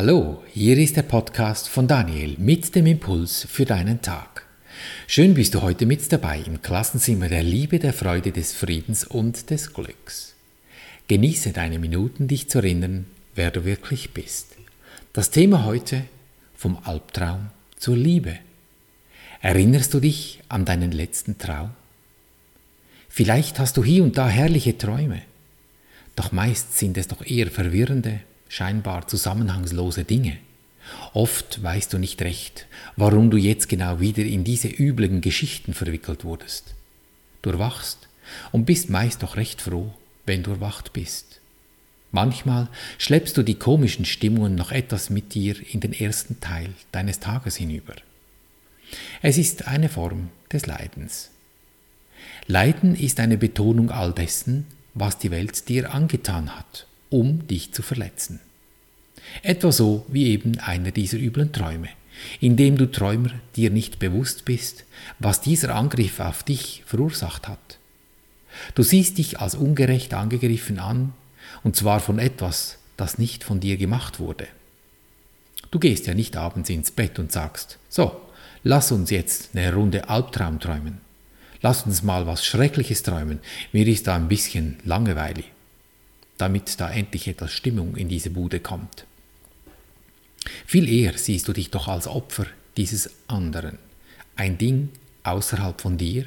Hallo, hier ist der Podcast von Daniel mit dem Impuls für deinen Tag. Schön bist du heute mit dabei im Klassenzimmer der Liebe, der Freude, des Friedens und des Glücks. Genieße deine Minuten, dich zu erinnern, wer du wirklich bist. Das Thema heute vom Albtraum zur Liebe. Erinnerst du dich an deinen letzten Traum? Vielleicht hast du hier und da herrliche Träume, doch meist sind es doch eher verwirrende, scheinbar zusammenhangslose Dinge. Oft weißt du nicht recht, warum du jetzt genau wieder in diese üblen Geschichten verwickelt wurdest. Du erwachst und bist meist doch recht froh, wenn du erwacht bist. Manchmal schleppst du die komischen Stimmungen noch etwas mit dir in den ersten Teil deines Tages hinüber. Es ist eine Form des Leidens. Leiden ist eine Betonung all dessen, was die Welt dir angetan hat um dich zu verletzen. Etwa so wie eben einer dieser üblen Träume, indem du Träumer dir nicht bewusst bist, was dieser Angriff auf dich verursacht hat. Du siehst dich als ungerecht angegriffen an, und zwar von etwas, das nicht von dir gemacht wurde. Du gehst ja nicht abends ins Bett und sagst, so, lass uns jetzt eine Runde Albtraum träumen. Lass uns mal was Schreckliches träumen, mir ist da ein bisschen langweilig damit da endlich etwas Stimmung in diese Bude kommt. Viel eher siehst du dich doch als Opfer dieses anderen, ein Ding außerhalb von dir,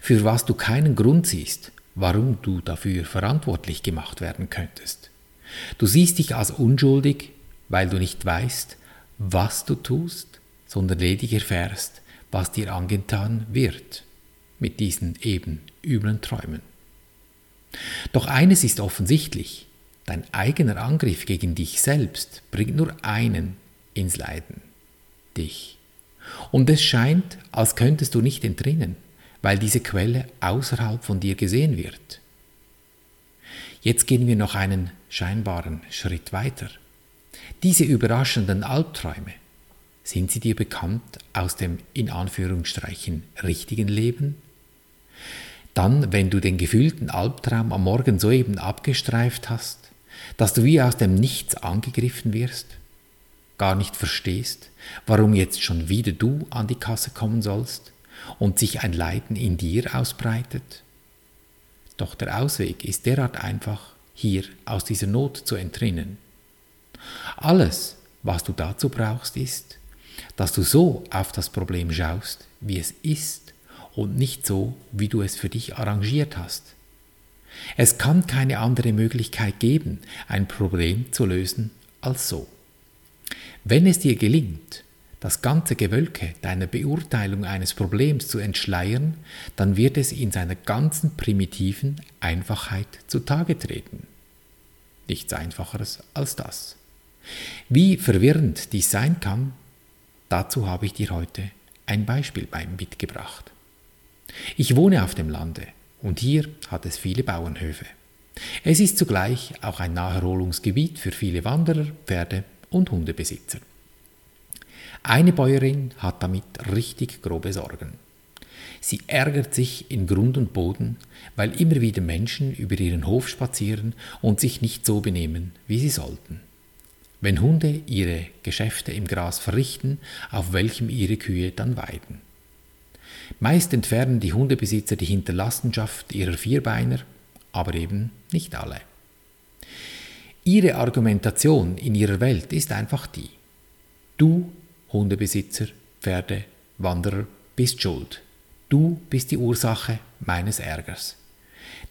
für was du keinen Grund siehst, warum du dafür verantwortlich gemacht werden könntest. Du siehst dich als unschuldig, weil du nicht weißt, was du tust, sondern ledig erfährst, was dir angetan wird mit diesen eben üblen Träumen. Doch eines ist offensichtlich, dein eigener Angriff gegen dich selbst bringt nur einen ins Leiden, dich. Und es scheint, als könntest du nicht entrinnen, weil diese Quelle außerhalb von dir gesehen wird. Jetzt gehen wir noch einen scheinbaren Schritt weiter. Diese überraschenden Albträume, sind sie dir bekannt aus dem in Anführungsstrichen richtigen Leben? Dann, wenn du den gefühlten Albtraum am Morgen soeben abgestreift hast, dass du wie aus dem Nichts angegriffen wirst, gar nicht verstehst, warum jetzt schon wieder du an die Kasse kommen sollst und sich ein Leiden in dir ausbreitet? Doch der Ausweg ist derart einfach, hier aus dieser Not zu entrinnen. Alles, was du dazu brauchst, ist, dass du so auf das Problem schaust, wie es ist und nicht so, wie du es für dich arrangiert hast. Es kann keine andere Möglichkeit geben, ein Problem zu lösen als so. Wenn es dir gelingt, das ganze Gewölke deiner Beurteilung eines Problems zu entschleiern, dann wird es in seiner ganzen primitiven Einfachheit zutage treten. Nichts Einfacheres als das. Wie verwirrend dies sein kann, dazu habe ich dir heute ein Beispiel mitgebracht. Ich wohne auf dem Lande und hier hat es viele Bauernhöfe. Es ist zugleich auch ein Naherholungsgebiet für viele Wanderer, Pferde und Hundebesitzer. Eine Bäuerin hat damit richtig grobe Sorgen. Sie ärgert sich in Grund und Boden, weil immer wieder Menschen über ihren Hof spazieren und sich nicht so benehmen, wie sie sollten. Wenn Hunde ihre Geschäfte im Gras verrichten, auf welchem ihre Kühe dann weiden. Meist entfernen die Hundebesitzer die Hinterlassenschaft ihrer Vierbeiner, aber eben nicht alle. Ihre Argumentation in ihrer Welt ist einfach die. Du, Hundebesitzer, Pferde, Wanderer, bist schuld. Du bist die Ursache meines Ärgers.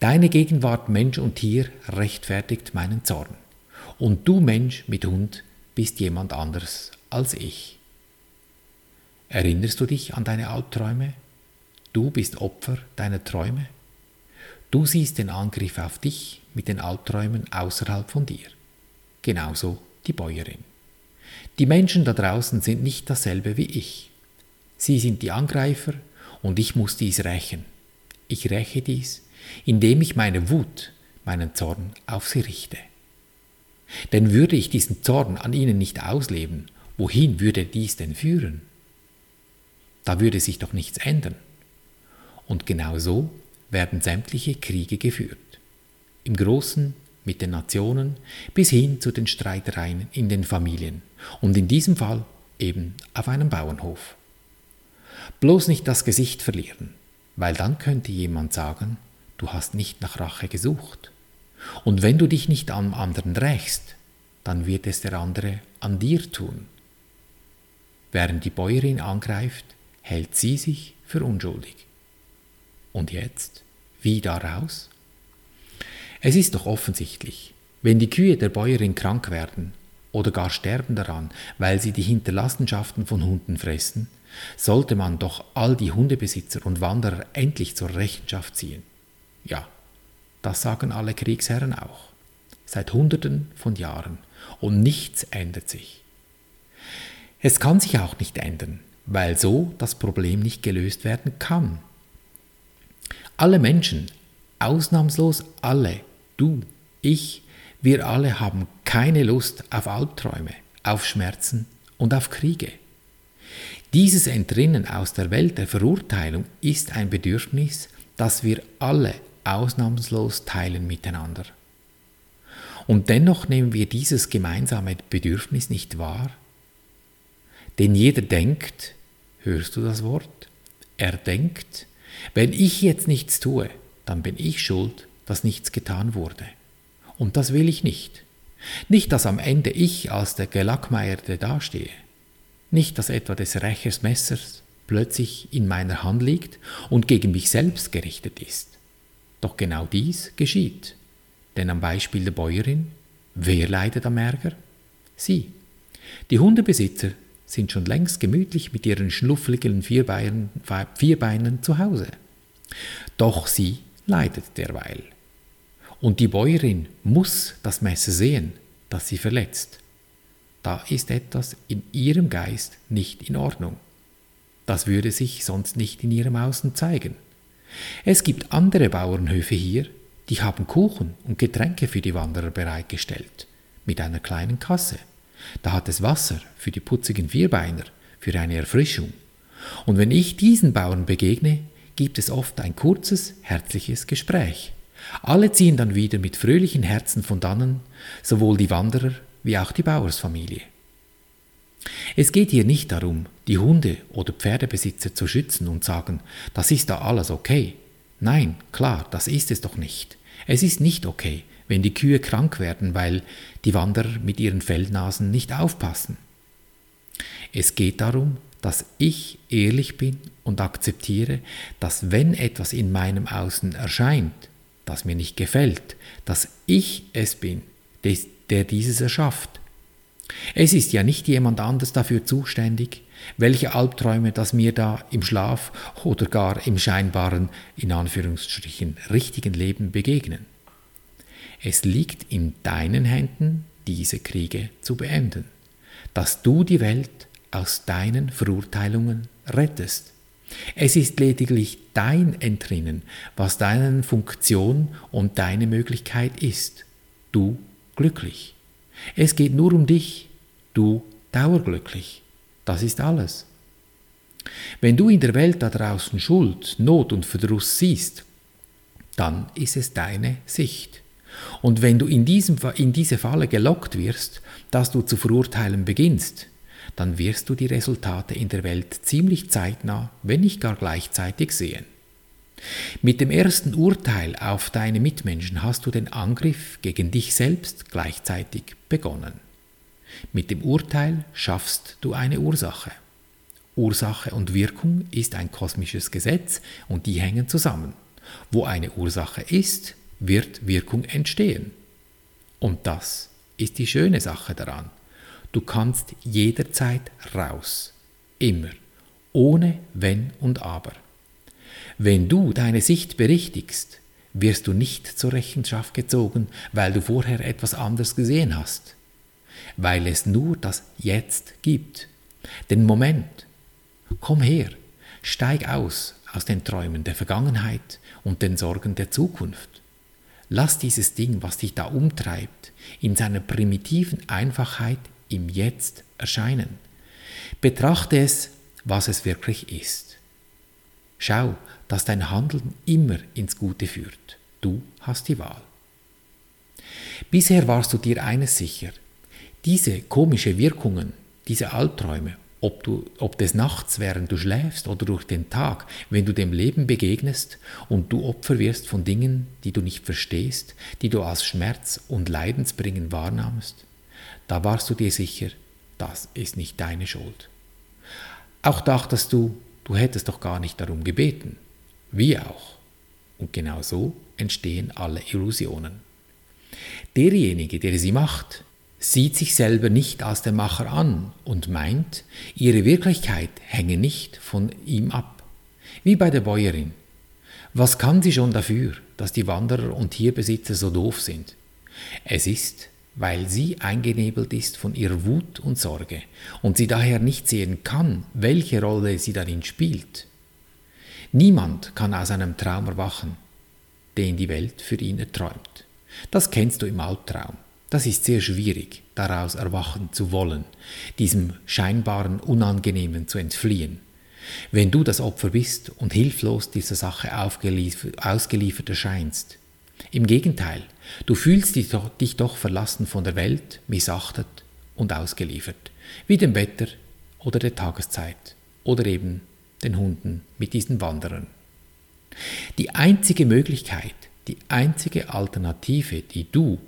Deine Gegenwart Mensch und Tier rechtfertigt meinen Zorn. Und du Mensch mit Hund bist jemand anders als ich. Erinnerst du dich an deine Albträume? Du bist Opfer deiner Träume. Du siehst den Angriff auf dich mit den Albträumen außerhalb von dir. Genauso die Bäuerin. Die Menschen da draußen sind nicht dasselbe wie ich. Sie sind die Angreifer und ich muss dies rächen. Ich räche dies, indem ich meine Wut, meinen Zorn auf sie richte. Denn würde ich diesen Zorn an ihnen nicht ausleben, wohin würde dies denn führen? Da würde sich doch nichts ändern. Und genau so werden sämtliche Kriege geführt. Im Großen mit den Nationen bis hin zu den Streitereien in den Familien und in diesem Fall eben auf einem Bauernhof. Bloß nicht das Gesicht verlieren, weil dann könnte jemand sagen, du hast nicht nach Rache gesucht. Und wenn du dich nicht am anderen rächst, dann wird es der andere an dir tun. Während die Bäuerin angreift, hält sie sich für unschuldig. Und jetzt? Wie daraus? Es ist doch offensichtlich, wenn die Kühe der Bäuerin krank werden oder gar sterben daran, weil sie die Hinterlassenschaften von Hunden fressen, sollte man doch all die Hundebesitzer und Wanderer endlich zur Rechenschaft ziehen. Ja, das sagen alle Kriegsherren auch. Seit Hunderten von Jahren. Und nichts ändert sich. Es kann sich auch nicht ändern, weil so das Problem nicht gelöst werden kann. Alle Menschen, ausnahmslos alle, du, ich, wir alle haben keine Lust auf Albträume, auf Schmerzen und auf Kriege. Dieses Entrinnen aus der Welt der Verurteilung ist ein Bedürfnis, das wir alle ausnahmslos teilen miteinander. Und dennoch nehmen wir dieses gemeinsame Bedürfnis nicht wahr? Denn jeder denkt, hörst du das Wort? Er denkt, wenn ich jetzt nichts tue, dann bin ich schuld, dass nichts getan wurde. Und das will ich nicht. Nicht, dass am Ende ich als der Gelackmeierte dastehe. Nicht, dass etwa des Rächers Messers plötzlich in meiner Hand liegt und gegen mich selbst gerichtet ist. Doch genau dies geschieht. Denn am Beispiel der Bäuerin, wer leidet am Ärger? Sie. Die Hundebesitzer sind schon längst gemütlich mit ihren schnuffligen Vierbeinen, Vierbeinern zu Hause. Doch sie leidet derweil. Und die Bäuerin muss das Messer sehen, das sie verletzt. Da ist etwas in ihrem Geist nicht in Ordnung. Das würde sich sonst nicht in ihrem Außen zeigen. Es gibt andere Bauernhöfe hier, die haben Kuchen und Getränke für die Wanderer bereitgestellt, mit einer kleinen Kasse. Da hat es Wasser für die putzigen Vierbeiner, für eine Erfrischung. Und wenn ich diesen Bauern begegne, gibt es oft ein kurzes, herzliches Gespräch. Alle ziehen dann wieder mit fröhlichen Herzen von dannen, sowohl die Wanderer wie auch die Bauersfamilie. Es geht hier nicht darum, die Hunde- oder Pferdebesitzer zu schützen und sagen, das ist da alles okay. Nein, klar, das ist es doch nicht. Es ist nicht okay, wenn die Kühe krank werden, weil die Wanderer mit ihren Fellnasen nicht aufpassen. Es geht darum, dass ich ehrlich bin und akzeptiere, dass wenn etwas in meinem Außen erscheint, das mir nicht gefällt, dass ich es bin, der dieses erschafft. Es ist ja nicht jemand anders dafür zuständig, welche Albträume das mir da im Schlaf oder gar im scheinbaren, in Anführungsstrichen, richtigen Leben begegnen. Es liegt in deinen Händen, diese Kriege zu beenden, dass du die Welt aus deinen Verurteilungen rettest. Es ist lediglich dein Entrinnen, was deine Funktion und deine Möglichkeit ist. Du glücklich. Es geht nur um dich, du dauerglücklich. Das ist alles. Wenn du in der Welt da draußen Schuld, Not und Verdruss siehst, dann ist es deine Sicht. Und wenn du in, diesem, in diese Falle gelockt wirst, dass du zu verurteilen beginnst, dann wirst du die Resultate in der Welt ziemlich zeitnah, wenn nicht gar gleichzeitig sehen. Mit dem ersten Urteil auf deine Mitmenschen hast du den Angriff gegen dich selbst gleichzeitig begonnen. Mit dem Urteil schaffst du eine Ursache. Ursache und Wirkung ist ein kosmisches Gesetz und die hängen zusammen. Wo eine Ursache ist, wird Wirkung entstehen. Und das ist die schöne Sache daran. Du kannst jederzeit raus. Immer. Ohne Wenn und Aber. Wenn du deine Sicht berichtigst, wirst du nicht zur Rechenschaft gezogen, weil du vorher etwas anderes gesehen hast. Weil es nur das Jetzt gibt. Den Moment. Komm her, steig aus aus den Träumen der Vergangenheit und den Sorgen der Zukunft. Lass dieses Ding, was dich da umtreibt, in seiner primitiven Einfachheit im Jetzt erscheinen. Betrachte es, was es wirklich ist. Schau, dass dein Handeln immer ins Gute führt. Du hast die Wahl. Bisher warst du dir eines sicher, diese komischen Wirkungen, diese Albträume, ob, du, ob des Nachts, während du schläfst oder durch den Tag, wenn du dem Leben begegnest und du Opfer wirst von Dingen, die du nicht verstehst, die du als Schmerz und Leidensbringen wahrnahmst, da warst du dir sicher, das ist nicht deine Schuld. Auch dachtest du, du hättest doch gar nicht darum gebeten. Wie auch. Und genau so entstehen alle Illusionen. Derjenige, der sie macht, sieht sich selber nicht als der Macher an und meint, ihre Wirklichkeit hänge nicht von ihm ab. Wie bei der Bäuerin. Was kann sie schon dafür, dass die Wanderer und Tierbesitzer so doof sind? Es ist, weil sie eingenebelt ist von ihrer Wut und Sorge und sie daher nicht sehen kann, welche Rolle sie darin spielt. Niemand kann aus einem Traum erwachen, den die Welt für ihn erträumt. Das kennst du im Albtraum. Das ist sehr schwierig, daraus erwachen zu wollen, diesem scheinbaren Unangenehmen zu entfliehen. Wenn du das Opfer bist und hilflos dieser Sache ausgeliefert erscheinst. Im Gegenteil, du fühlst dich doch, dich doch verlassen von der Welt, missachtet und ausgeliefert, wie dem Wetter oder der Tageszeit oder eben den Hunden mit diesen Wanderern. Die einzige Möglichkeit, die einzige Alternative, die du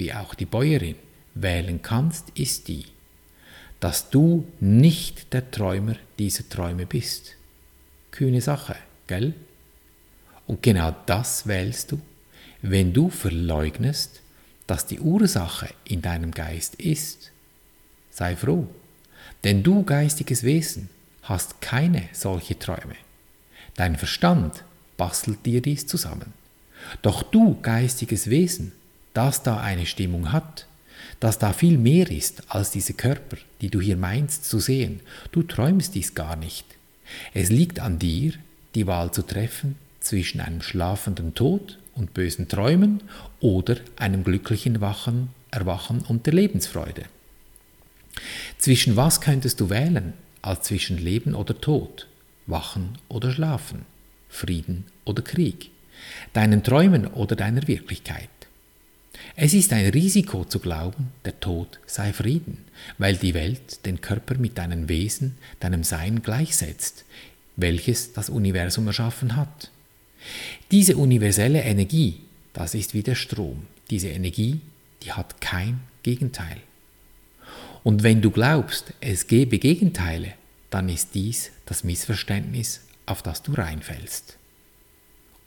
wie auch die Bäuerin, wählen kannst, ist die, dass du nicht der Träumer dieser Träume bist. Kühne Sache, gell? Und genau das wählst du, wenn du verleugnest, dass die Ursache in deinem Geist ist. Sei froh, denn du geistiges Wesen hast keine solche Träume. Dein Verstand bastelt dir dies zusammen. Doch du geistiges Wesen dass da eine Stimmung hat, dass da viel mehr ist als diese Körper, die du hier meinst zu sehen. Du träumst dies gar nicht. Es liegt an dir, die Wahl zu treffen zwischen einem schlafenden Tod und bösen Träumen oder einem glücklichen Wachen, Erwachen und der Lebensfreude. Zwischen was könntest du wählen, als zwischen Leben oder Tod, Wachen oder Schlafen, Frieden oder Krieg, deinen Träumen oder deiner Wirklichkeit? Es ist ein Risiko zu glauben, der Tod sei Frieden, weil die Welt den Körper mit deinem Wesen, deinem Sein gleichsetzt, welches das Universum erschaffen hat. Diese universelle Energie, das ist wie der Strom. Diese Energie, die hat kein Gegenteil. Und wenn du glaubst, es gebe Gegenteile, dann ist dies das Missverständnis, auf das du reinfällst.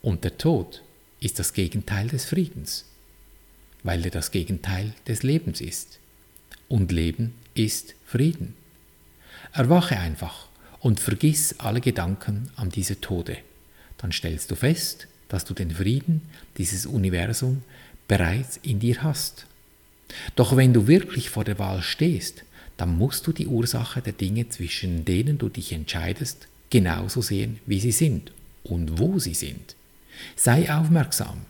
Und der Tod ist das Gegenteil des Friedens weil er das Gegenteil des Lebens ist. Und Leben ist Frieden. Erwache einfach und vergiss alle Gedanken an diese Tode. Dann stellst du fest, dass du den Frieden, dieses Universum, bereits in dir hast. Doch wenn du wirklich vor der Wahl stehst, dann musst du die Ursache der Dinge, zwischen denen du dich entscheidest, genauso sehen, wie sie sind und wo sie sind. Sei aufmerksam,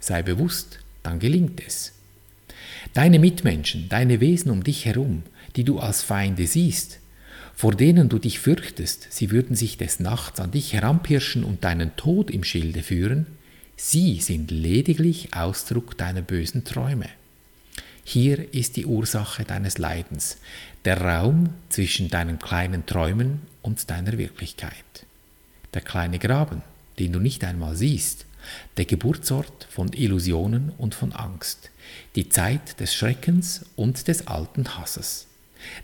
sei bewusst, dann gelingt es. Deine Mitmenschen, deine Wesen um dich herum, die du als Feinde siehst, vor denen du dich fürchtest, sie würden sich des Nachts an dich heranpirschen und deinen Tod im Schilde führen, sie sind lediglich Ausdruck deiner bösen Träume. Hier ist die Ursache deines Leidens, der Raum zwischen deinen kleinen Träumen und deiner Wirklichkeit. Der kleine Graben, den du nicht einmal siehst, der Geburtsort von Illusionen und von Angst, die Zeit des Schreckens und des alten Hasses,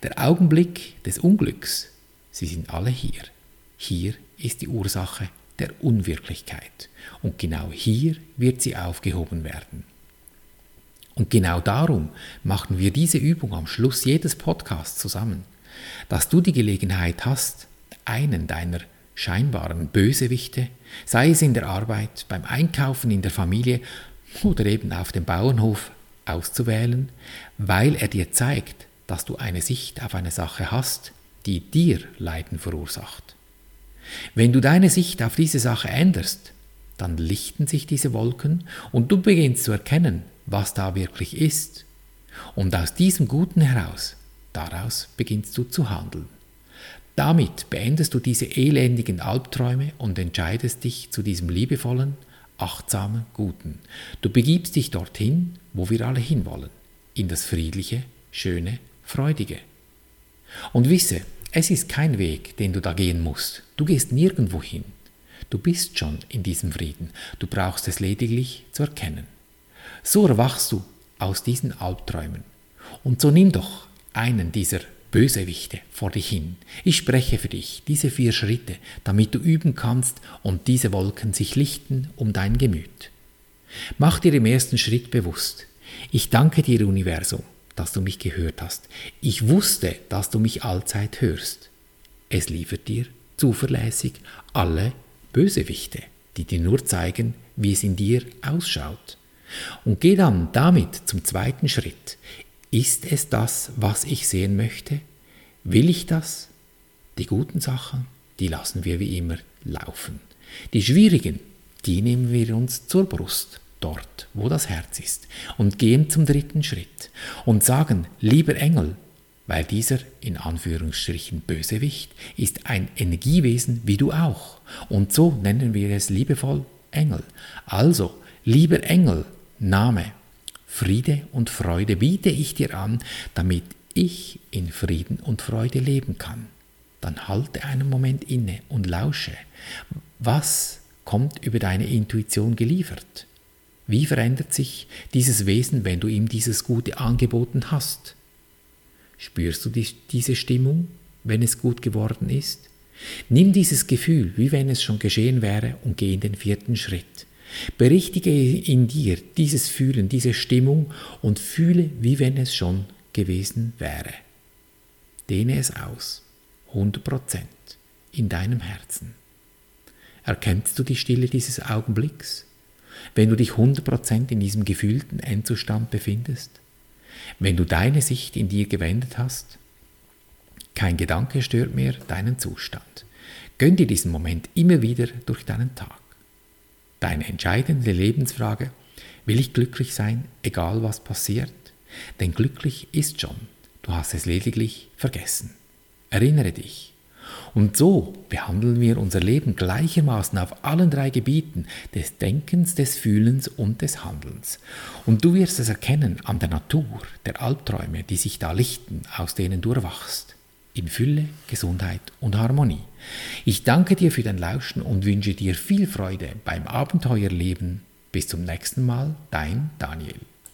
der Augenblick des Unglücks, sie sind alle hier. Hier ist die Ursache der Unwirklichkeit. Und genau hier wird sie aufgehoben werden. Und genau darum machen wir diese Übung am Schluss jedes Podcasts zusammen, dass du die Gelegenheit hast, einen deiner scheinbaren Bösewichte, sei es in der Arbeit, beim Einkaufen in der Familie oder eben auf dem Bauernhof, auszuwählen, weil er dir zeigt, dass du eine Sicht auf eine Sache hast, die dir Leiden verursacht. Wenn du deine Sicht auf diese Sache änderst, dann lichten sich diese Wolken und du beginnst zu erkennen, was da wirklich ist. Und aus diesem Guten heraus, daraus beginnst du zu handeln. Damit beendest du diese elendigen Albträume und entscheidest dich zu diesem liebevollen, achtsamen, guten. Du begibst dich dorthin, wo wir alle hinwollen, in das Friedliche, Schöne, Freudige. Und wisse, es ist kein Weg, den du da gehen musst. Du gehst nirgendwo hin. Du bist schon in diesem Frieden. Du brauchst es lediglich zu erkennen. So erwachst du aus diesen Albträumen. Und so nimm doch einen dieser Bösewichte vor dich hin. Ich spreche für dich diese vier Schritte, damit du üben kannst und diese Wolken sich lichten um dein Gemüt. Mach dir im ersten Schritt bewusst, ich danke dir Universum, dass du mich gehört hast. Ich wusste, dass du mich allzeit hörst. Es liefert dir zuverlässig alle Bösewichte, die dir nur zeigen, wie es in dir ausschaut. Und geh dann damit zum zweiten Schritt. Ist es das, was ich sehen möchte? Will ich das? Die guten Sachen, die lassen wir wie immer laufen. Die schwierigen, die nehmen wir uns zur Brust, dort, wo das Herz ist, und gehen zum dritten Schritt und sagen, lieber Engel, weil dieser in Anführungsstrichen Bösewicht ist ein Energiewesen wie du auch. Und so nennen wir es liebevoll Engel. Also, lieber Engel, Name, Friede und Freude biete ich dir an, damit ich in Frieden und Freude leben kann. Dann halte einen Moment inne und lausche. Was kommt über deine Intuition geliefert? Wie verändert sich dieses Wesen, wenn du ihm dieses Gute angeboten hast? Spürst du die, diese Stimmung, wenn es gut geworden ist? Nimm dieses Gefühl, wie wenn es schon geschehen wäre, und geh in den vierten Schritt. Berichtige in dir dieses Fühlen, diese Stimmung und fühle, wie wenn es schon gewesen wäre. Dehne es aus, 100 Prozent, in deinem Herzen. Erkennst du die Stille dieses Augenblicks, wenn du dich 100 Prozent in diesem gefühlten Endzustand befindest? Wenn du deine Sicht in dir gewendet hast? Kein Gedanke stört mehr deinen Zustand. Gönn dir diesen Moment immer wieder durch deinen Tag. Deine entscheidende Lebensfrage, will ich glücklich sein, egal was passiert? Denn glücklich ist schon, du hast es lediglich vergessen. Erinnere dich. Und so behandeln wir unser Leben gleichermaßen auf allen drei Gebieten des Denkens, des Fühlens und des Handelns. Und du wirst es erkennen an der Natur, der Albträume, die sich da lichten, aus denen du erwachst in Fülle, Gesundheit und Harmonie. Ich danke dir für dein Lauschen und wünsche dir viel Freude beim Abenteuerleben. Bis zum nächsten Mal, dein Daniel.